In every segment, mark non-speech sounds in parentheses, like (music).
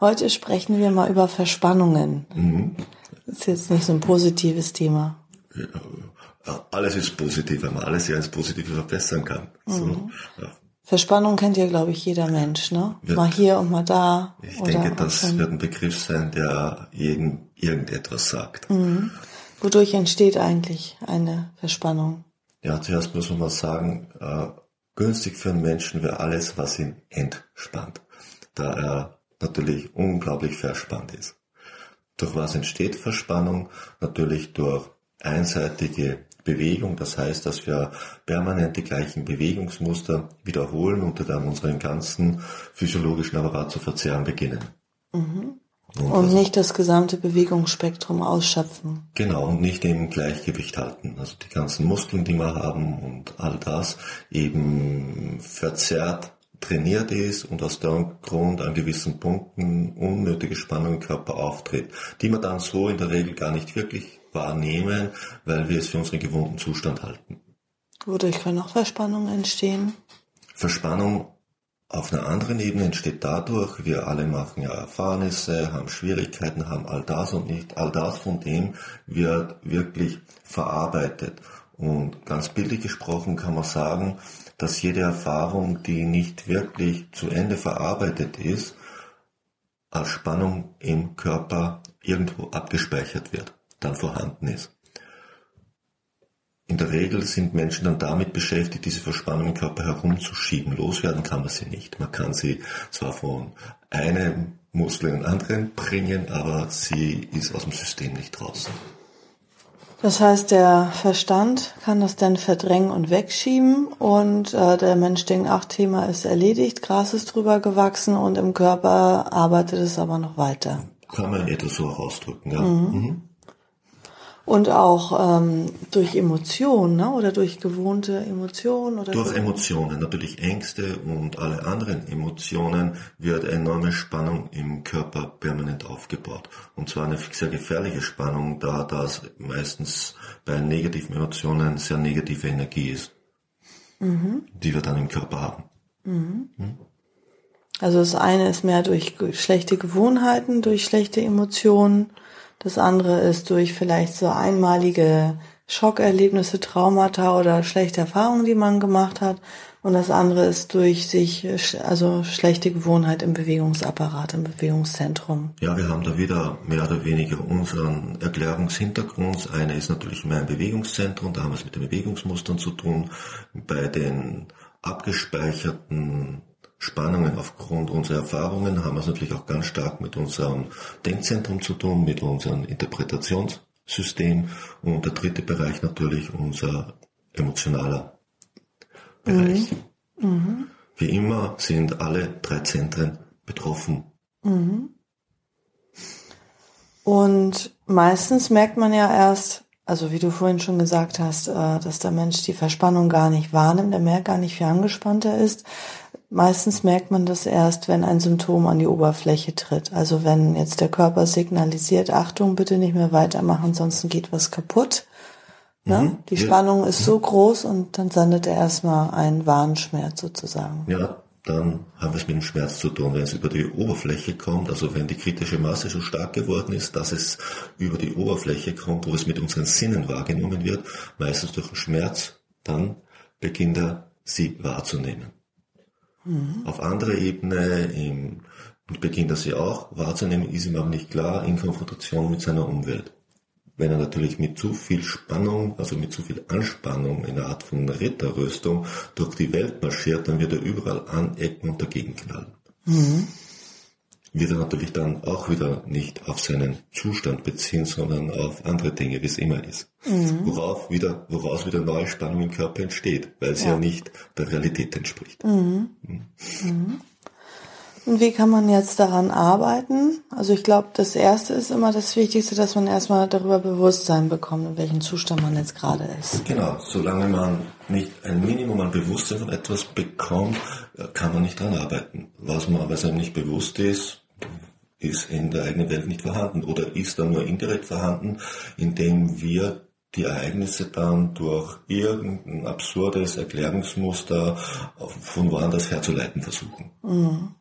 Heute sprechen wir mal über Verspannungen. Mhm. Das ist jetzt nicht so ein positives Thema. Ja, alles ist positiv, weil man alles ja ins Positive verbessern kann. Mhm. So, ja. Verspannung kennt ja, glaube ich, jeder Mensch, ne? Wird, mal hier und mal da. Ich denke, das wird ein Begriff sein, der jedem irgendetwas sagt. Mhm. Wodurch entsteht eigentlich eine Verspannung? Ja, zuerst muss man mal sagen, äh, günstig für einen Menschen wäre alles, was ihn entspannt. Da er natürlich unglaublich verspannt ist. Durch was entsteht Verspannung? Natürlich durch einseitige Bewegung, das heißt, dass wir permanent die gleichen Bewegungsmuster wiederholen und dann unseren ganzen physiologischen Apparat zu verzehren beginnen. Mhm. Und, und nicht das gesamte Bewegungsspektrum ausschöpfen. Genau, und nicht im Gleichgewicht halten. Also die ganzen Muskeln, die wir haben und all das eben verzerrt trainiert ist und aus dem Grund an gewissen Punkten unnötige Spannung im Körper auftritt, die wir dann so in der Regel gar nicht wirklich wahrnehmen, weil wir es für unseren gewohnten Zustand halten. Wodurch können auch Verspannungen entstehen? Verspannung auf einer anderen Ebene entsteht dadurch, wir alle machen ja Erfahrnisse, haben Schwierigkeiten, haben all das und nicht all das von dem wird wirklich verarbeitet. Und ganz bildlich gesprochen kann man sagen, dass jede Erfahrung, die nicht wirklich zu Ende verarbeitet ist, als Spannung im Körper irgendwo abgespeichert wird, dann vorhanden ist. In der Regel sind Menschen dann damit beschäftigt, diese Verspannung im Körper herumzuschieben. Loswerden kann man sie nicht. Man kann sie zwar von einem Muskel in den anderen bringen, aber sie ist aus dem System nicht draußen. Das heißt, der Verstand kann das dann verdrängen und wegschieben und äh, der Mensch denkt, ach, Thema ist erledigt, Gras ist drüber gewachsen und im Körper arbeitet es aber noch weiter. Kann man etwas so ausdrücken, ja. Mhm. Mhm und auch ähm, durch Emotionen ne? oder durch gewohnte Emotionen oder durch Emotionen natürlich Ängste und alle anderen Emotionen wird enorme Spannung im Körper permanent aufgebaut und zwar eine sehr gefährliche Spannung, da das meistens bei negativen Emotionen sehr negative Energie ist, mhm. die wir dann im Körper haben. Mhm. Mhm. Also das eine ist mehr durch schlechte Gewohnheiten, durch schlechte Emotionen das andere ist durch vielleicht so einmalige Schockerlebnisse, Traumata oder schlechte Erfahrungen, die man gemacht hat. Und das andere ist durch sich, also schlechte Gewohnheit im Bewegungsapparat, im Bewegungszentrum. Ja, wir haben da wieder mehr oder weniger unseren Erklärungshintergrund. Eine ist natürlich mehr ein Bewegungszentrum, da haben wir es mit den Bewegungsmustern zu tun. Bei den abgespeicherten Spannungen aufgrund unserer Erfahrungen haben wir es natürlich auch ganz stark mit unserem Denkzentrum zu tun, mit unserem Interpretationssystem und der dritte Bereich natürlich unser emotionaler Bereich. Mhm. Mhm. Wie immer sind alle drei Zentren betroffen. Mhm. Und meistens merkt man ja erst, also wie du vorhin schon gesagt hast, äh, dass der Mensch die Verspannung gar nicht wahrnimmt, er merkt gar nicht, wie angespannt er ist. Meistens merkt man das erst, wenn ein Symptom an die Oberfläche tritt. Also wenn jetzt der Körper signalisiert, Achtung, bitte nicht mehr weitermachen, sonst geht was kaputt. Ne? Mhm. Die Spannung ist so groß und dann sendet er erstmal einen Warnschmerz sozusagen. Ja, dann haben wir es mit dem Schmerz zu tun. Wenn es über die Oberfläche kommt, also wenn die kritische Masse so stark geworden ist, dass es über die Oberfläche kommt, wo es mit unseren Sinnen wahrgenommen wird, meistens durch den Schmerz, dann beginnt er sie wahrzunehmen. Mhm. Auf anderer Ebene im, beginnt er sie auch wahrzunehmen, ist ihm aber nicht klar in Konfrontation mit seiner Umwelt. Wenn er natürlich mit zu viel Spannung, also mit zu viel Anspannung in einer Art von Ritterrüstung durch die Welt marschiert, dann wird er überall anecken und dagegen knallen. Mhm wird er natürlich dann auch wieder nicht auf seinen Zustand beziehen, sondern auf andere Dinge, wie es immer ist. Mhm. Worauf wieder, woraus wieder neue Spannung im Körper entsteht, weil es ja, ja nicht der Realität entspricht. Mhm. Mhm. Und wie kann man jetzt daran arbeiten? Also ich glaube, das Erste ist immer das Wichtigste, dass man erstmal darüber Bewusstsein bekommt, in welchem Zustand man jetzt gerade ist. Genau, solange man nicht ein Minimum an Bewusstsein von etwas bekommt, kann man nicht daran arbeiten. Was man aber einem nicht bewusst ist, ist in der eigenen Welt nicht vorhanden oder ist dann nur indirekt vorhanden, indem wir die Ereignisse dann durch irgendein absurdes Erklärungsmuster von woanders herzuleiten versuchen. Mhm.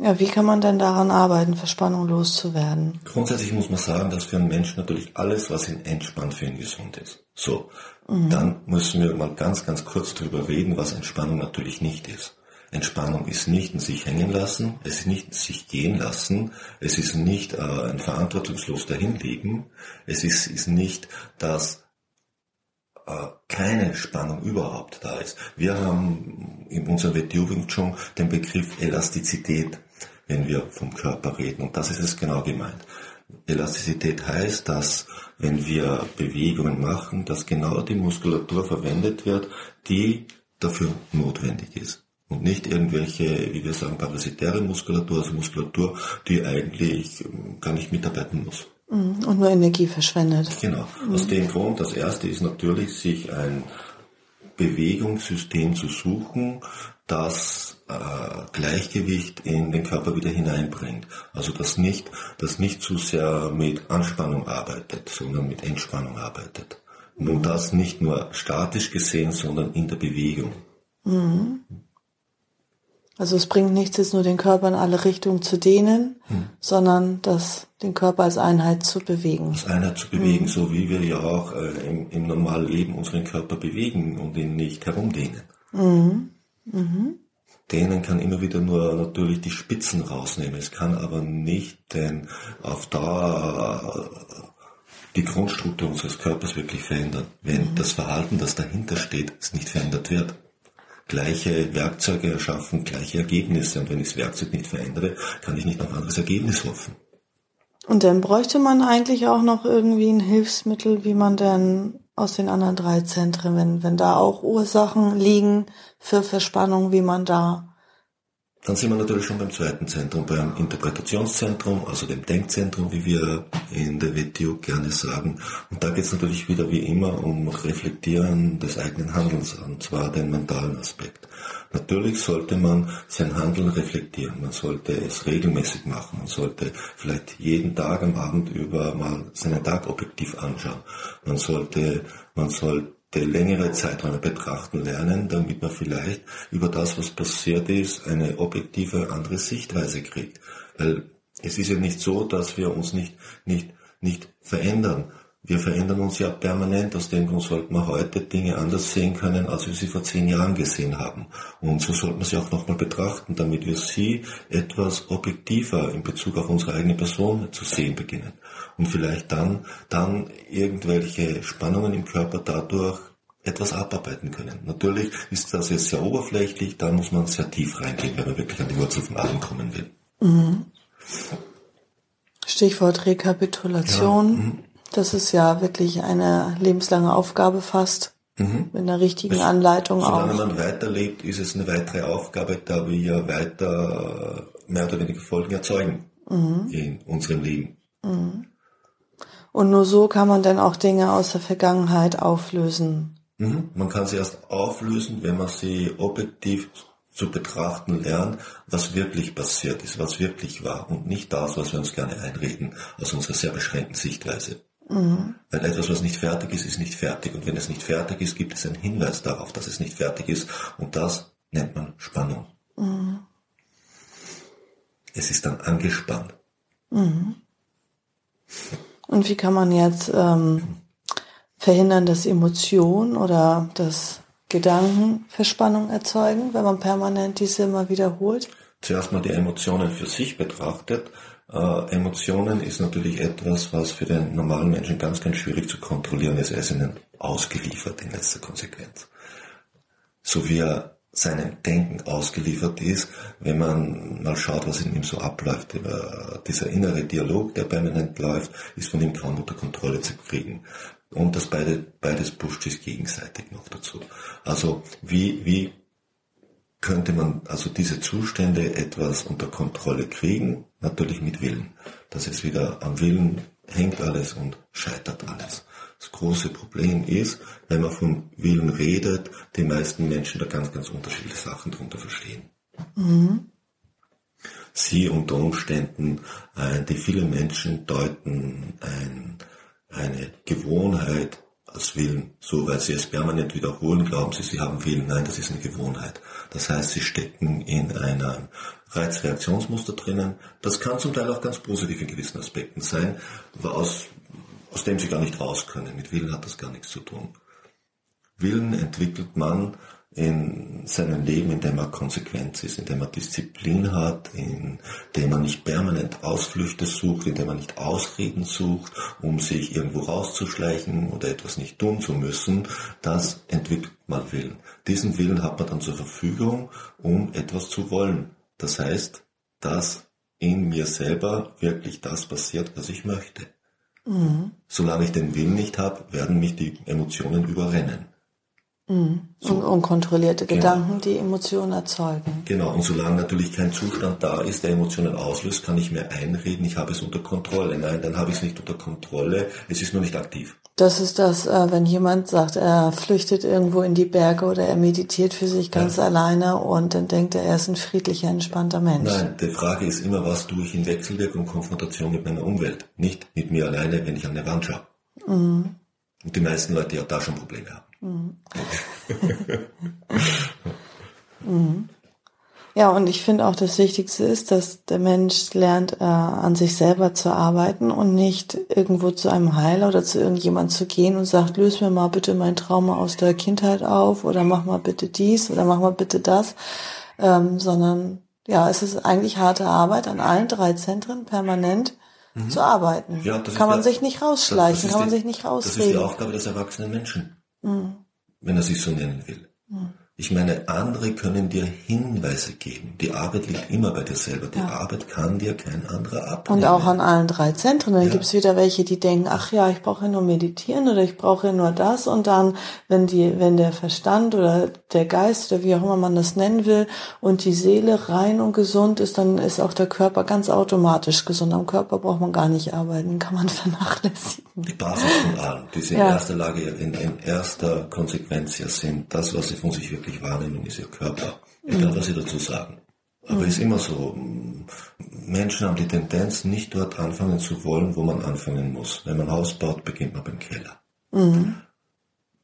Ja, wie kann man denn daran arbeiten, Verspannung loszuwerden? Grundsätzlich muss man sagen, dass für einen Menschen natürlich alles, was ihn entspannt, für ihn gesund ist. So, mhm. dann müssen wir mal ganz, ganz kurz darüber reden, was Entspannung natürlich nicht ist. Entspannung ist nicht ein sich hängen lassen, es ist nicht ein sich gehen lassen, es ist nicht äh, ein verantwortungslos dahinlegen, es ist, ist nicht, dass äh, keine Spannung überhaupt da ist. Wir haben in unserem WTU Wing den Begriff Elastizität wenn wir vom Körper reden. Und das ist es genau gemeint. Elastizität heißt, dass wenn wir Bewegungen machen, dass genau die Muskulatur verwendet wird, die dafür notwendig ist. Und nicht irgendwelche, wie wir sagen, parasitäre Muskulatur, also Muskulatur, die eigentlich gar nicht mitarbeiten muss. Mhm. Und nur Energie verschwendet. Genau. Aus mhm. dem Grund, das erste ist natürlich, sich ein Bewegungssystem zu suchen, das äh, Gleichgewicht in den Körper wieder hineinbringt. Also das nicht, das nicht zu sehr mit Anspannung arbeitet, sondern mit Entspannung arbeitet. Und das nicht nur statisch gesehen, sondern in der Bewegung. Mhm. Also es bringt nichts, jetzt nur den Körper in alle Richtungen zu dehnen, hm. sondern das, den Körper als Einheit zu bewegen. Als Einheit zu bewegen, hm. so wie wir ja auch äh, im, im normalen Leben unseren Körper bewegen und ihn nicht herumdehnen. Mhm. Mhm. Dehnen kann immer wieder nur natürlich die Spitzen rausnehmen. Es kann aber nicht denn auf Dauer äh, die Grundstruktur unseres Körpers wirklich verändern, wenn mhm. das Verhalten, das dahinter steht, nicht verändert wird. Gleiche Werkzeuge erschaffen, gleiche Ergebnisse. Und wenn ich das Werkzeug nicht verändere, kann ich nicht auf ein anderes Ergebnis hoffen. Und dann bräuchte man eigentlich auch noch irgendwie ein Hilfsmittel, wie man denn aus den anderen drei Zentren, wenn, wenn da auch Ursachen liegen für Verspannung, wie man da dann sind wir natürlich schon beim zweiten Zentrum, beim Interpretationszentrum, also dem Denkzentrum, wie wir in der WTO gerne sagen. Und da geht es natürlich wieder wie immer um Reflektieren des eigenen Handelns, und zwar den mentalen Aspekt. Natürlich sollte man sein Handeln reflektieren, man sollte es regelmäßig machen, man sollte vielleicht jeden Tag am Abend über mal seinen Tag objektiv anschauen. Man sollte, man sollte längere Zeiträume betrachten lernen, damit man vielleicht über das, was passiert ist, eine objektive andere Sichtweise kriegt. Weil es ist ja nicht so, dass wir uns nicht, nicht, nicht verändern. Wir verändern uns ja permanent, aus dem Grund sollten wir heute Dinge anders sehen können, als wir sie vor zehn Jahren gesehen haben. Und so sollten wir sie auch nochmal betrachten, damit wir sie etwas objektiver in Bezug auf unsere eigene Person zu sehen beginnen. Und vielleicht dann, dann irgendwelche Spannungen im Körper dadurch etwas abarbeiten können. Natürlich ist das jetzt sehr oberflächlich, da muss man sehr tief reingehen, wenn man wirklich an die Wurzel von allem kommen will. Mhm. Stichwort Rekapitulation. Ja, mhm. Das ist ja wirklich eine lebenslange Aufgabe fast. Mhm. Mit einer richtigen Anleitung solange auch. Solange man weiterlebt, ist es eine weitere Aufgabe, da wir ja weiter mehr oder weniger Folgen erzeugen mhm. in unserem Leben. Mhm. Und nur so kann man dann auch Dinge aus der Vergangenheit auflösen. Mhm. Man kann sie erst auflösen, wenn man sie objektiv zu betrachten lernt, was wirklich passiert ist, was wirklich war und nicht das, was wir uns gerne einreden aus unserer sehr beschränkten Sichtweise. Mhm. Weil etwas, was nicht fertig ist, ist nicht fertig. Und wenn es nicht fertig ist, gibt es einen Hinweis darauf, dass es nicht fertig ist. Und das nennt man Spannung. Mhm. Es ist dann angespannt. Mhm. Und wie kann man jetzt ähm, verhindern, dass Emotionen oder dass Gedanken Verspannung erzeugen, wenn man permanent diese immer wiederholt? Zuerst mal die Emotionen für sich betrachtet. Äh, Emotionen ist natürlich etwas, was für den normalen Menschen ganz, ganz schwierig zu kontrollieren ist. Er ist ihnen ausgeliefert in letzter Konsequenz. So wie er seinem Denken ausgeliefert ist, wenn man mal schaut, was in ihm so abläuft. Dieser innere Dialog, der permanent läuft, ist von ihm kaum unter Kontrolle zu kriegen. Und das beide, beides pusht sich gegenseitig noch dazu. Also wie, wie könnte man also diese Zustände etwas unter Kontrolle kriegen, natürlich mit Willen. Das ist wieder am Willen hängt alles und scheitert alles. Das große Problem ist, wenn man von Willen redet, die meisten Menschen da ganz, ganz unterschiedliche Sachen drunter verstehen. Mhm. Sie unter Umständen, äh, die viele Menschen deuten ein, eine Gewohnheit als Willen, so weil sie es permanent wiederholen, glauben sie, sie haben Willen. Nein, das ist eine Gewohnheit. Das heißt, sie stecken in einem Reizreaktionsmuster drinnen. Das kann zum Teil auch ganz positiv in gewissen Aspekten sein, aus, aus dem sie gar nicht raus können. Mit Willen hat das gar nichts zu tun. Willen entwickelt man in seinem Leben, in dem er konsequent ist, in dem er Disziplin hat, in dem er nicht permanent Ausflüchte sucht, in dem er nicht Ausreden sucht, um sich irgendwo rauszuschleichen oder etwas nicht tun zu müssen, das entwickelt man Willen. Diesen Willen hat man dann zur Verfügung, um etwas zu wollen. Das heißt, dass in mir selber wirklich das passiert, was ich möchte. Mhm. Solange ich den Willen nicht habe, werden mich die Emotionen überrennen. Mhm. So. Unkontrollierte genau. Gedanken, die Emotionen erzeugen. Genau, und solange natürlich kein Zustand da ist, der Emotionen auslöst, kann ich mir einreden, ich habe es unter Kontrolle. Nein, dann habe ich es nicht unter Kontrolle, es ist nur nicht aktiv. Das ist das, äh, wenn jemand sagt, er flüchtet irgendwo in die Berge oder er meditiert für sich ganz ja. alleine und dann denkt er, er ist ein friedlicher, entspannter Mensch. Nein, die Frage ist immer, was tue ich in Wechselwirkung und Konfrontation mit meiner Umwelt, nicht mit mir alleine, wenn ich an eine Wand schaue. Mhm. Und die meisten Leute ja da schon Probleme haben. Mhm. mhm. (laughs) Ja, und ich finde auch das Wichtigste ist, dass der Mensch lernt, äh, an sich selber zu arbeiten und nicht irgendwo zu einem Heiler oder zu irgendjemand zu gehen und sagt, löse mir mal bitte mein Trauma aus der Kindheit auf oder mach mal bitte dies oder mach mal bitte das, ähm, sondern ja, es ist eigentlich harte Arbeit an allen drei Zentren permanent mhm. zu arbeiten. Ja, kann man der, sich nicht rausschleichen, kann man die, sich nicht rausreden. Das ist die Aufgabe des erwachsenen Menschen, mhm. wenn er sich Ich meine, andere können dir Hinweise geben. Die Arbeit liegt immer bei dir selber. Die ja. Arbeit kann dir kein anderer abnehmen. Und auch an allen drei Zentren. Dann ja. gibt's wieder welche, die denken, ach ja, ich brauche nur meditieren oder ich brauche nur das. Und dann, wenn die, wenn der Verstand oder der Geist oder wie auch immer man das nennen will und die Seele rein und gesund ist, dann ist auch der Körper ganz automatisch gesund. Am Körper braucht man gar nicht arbeiten, kann man (laughs) vernachlässigen. Die Basis von allem, die sie in ja. erster Lage, in, in erster Konsequenz ja sind, das, was sie von sich wirklich wirklich Wahrnehmung ist ihr Körper. Egal, was sie dazu sagen. Aber es ist immer so, Menschen haben die Tendenz, nicht dort anfangen zu wollen, wo man anfangen muss. Wenn man Haus baut, beginnt man beim Keller. Mhm.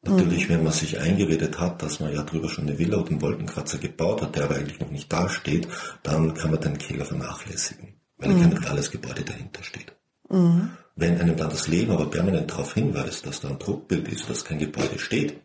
Natürlich, wenn man sich eingeredet hat, dass man ja drüber schon eine Villa oder einen Wolkenkratzer gebaut hat, der aber eigentlich noch nicht da steht, dann kann man den Keller vernachlässigen, weil mhm. kein reales Gebäude dahinter steht. Mhm. Wenn einem dann das Leben aber permanent darauf hinweist, dass da ein Druckbild ist, dass kein Gebäude steht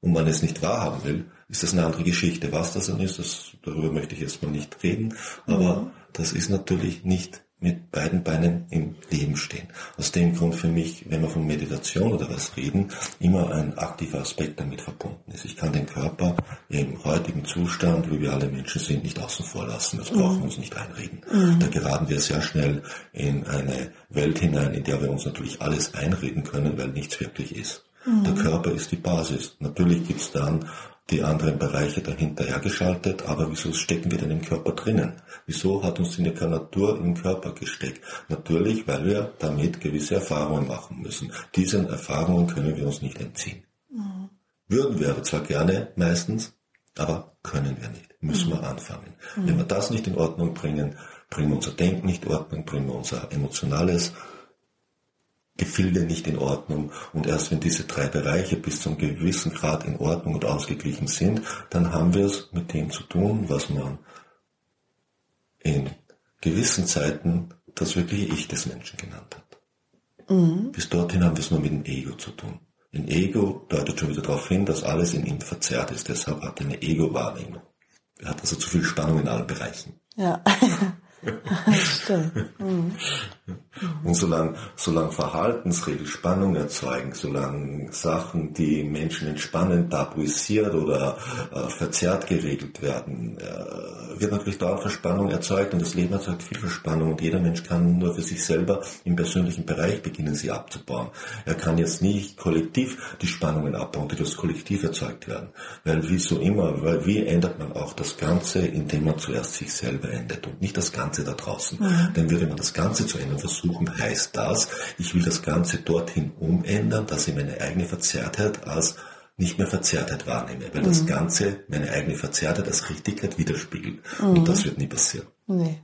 und man es nicht wahrhaben will, ist das eine andere Geschichte. Was das dann ist, das, darüber möchte ich erstmal nicht reden, aber mhm. das ist natürlich nicht mit beiden Beinen im Leben stehen. Aus dem Grund für mich, wenn wir von Meditation oder was reden, immer ein aktiver Aspekt damit verbunden ist. Ich kann den Körper im heutigen Zustand, wie wir alle Menschen sind, nicht außen vor lassen. Das brauchen wir uns nicht einreden. Mhm. Da geraten wir sehr schnell in eine Welt hinein, in der wir uns natürlich alles einreden können, weil nichts wirklich ist. Mhm. Der Körper ist die Basis. Natürlich gibt's dann die anderen Bereiche dahinter hergeschaltet, aber wieso stecken wir denn im Körper drinnen? Wieso hat uns die Natur im Körper gesteckt? Natürlich, weil wir damit gewisse Erfahrungen machen müssen. Diesen Erfahrungen können wir uns nicht entziehen. Mhm. Würden wir aber zwar gerne meistens, aber können wir nicht. Müssen mhm. wir anfangen. Mhm. Wenn wir das nicht in Ordnung bringen, bringen wir unser Denken nicht in Ordnung, bringen wir unser emotionales Gefilde nicht in Ordnung. Und erst wenn diese drei Bereiche bis zu einem gewissen Grad in Ordnung und ausgeglichen sind, dann haben wir es mit dem zu tun, was man in gewissen Zeiten das wirkliche Ich des Menschen genannt hat. Mhm. Bis dorthin haben wir es nur mit dem Ego zu tun. Ein Ego deutet schon wieder darauf hin, dass alles in ihm verzerrt ist. Deshalb hat er eine Ego-Wahrnehmung. Er hat also zu viel Spannung in allen Bereichen. Ja, (laughs) stimmt. Mhm. Und solange, solange Verhaltensregeln Spannung erzeugen, solange Sachen, die Menschen entspannen, tabuisiert oder äh, verzerrt geregelt werden, äh, wird natürlich dauernd Verspannung erzeugt und das Leben erzeugt viel Verspannung und jeder Mensch kann nur für sich selber im persönlichen Bereich beginnen, sie abzubauen. Er kann jetzt nicht kollektiv die Spannungen abbauen, die durch das Kollektiv erzeugt werden. Weil wie so immer, weil wie ändert man auch das Ganze, indem man zuerst sich selber ändert und nicht das Ganze da draußen. Mhm. Denn würde man das Ganze zu ändern versuchen, heißt das, ich will das Ganze dorthin umändern, dass ich meine eigene Verzerrtheit als nicht mehr Verzerrtheit wahrnehme, weil mhm. das Ganze meine eigene Verzerrtheit als Richtigkeit widerspiegelt. Mhm. Und das wird nie passieren. Nee.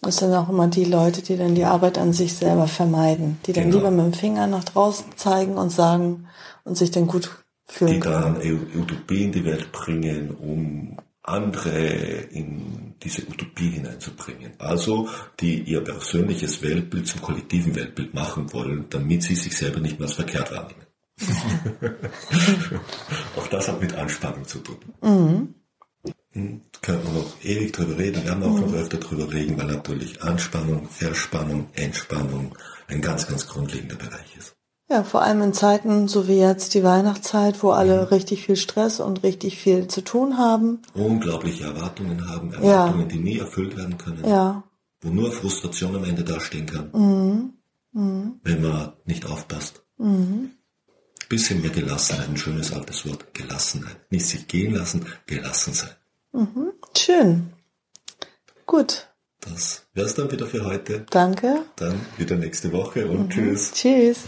Das sind auch immer die Leute, die dann die Arbeit an sich selber vermeiden, die dann genau. lieber mit dem Finger nach draußen zeigen und sagen und sich dann gut fühlen Die dann Utopie in die Welt bringen, um andere in diese Utopie hineinzubringen. Also, die ihr persönliches Weltbild zum kollektiven Weltbild machen wollen, damit sie sich selber nicht mehr als verkehrt wahrnehmen. (laughs) auch das hat mit Anspannung zu tun. Mhm. Hm, können wir noch ewig drüber reden, wir werden auch mhm. noch öfter drüber reden, weil natürlich Anspannung, Verspannung, Entspannung ein ganz, ganz grundlegender Bereich ist. Ja, vor allem in Zeiten, so wie jetzt die Weihnachtszeit, wo alle mhm. richtig viel Stress und richtig viel zu tun haben. Unglaubliche Erwartungen haben, Erwartungen, ja. die nie erfüllt werden können. Ja. Wo nur Frustration am Ende dastehen kann. Mhm. Mhm. Wenn man nicht aufpasst. Mhm. Bisschen mehr Gelassenheit, ein schönes altes Wort, Gelassenheit. Nicht sich gehen lassen, gelassen sein. Mhm. Schön. Gut. Das wäre es dann wieder für heute. Danke. Dann wieder nächste Woche und mhm. tschüss. Tschüss.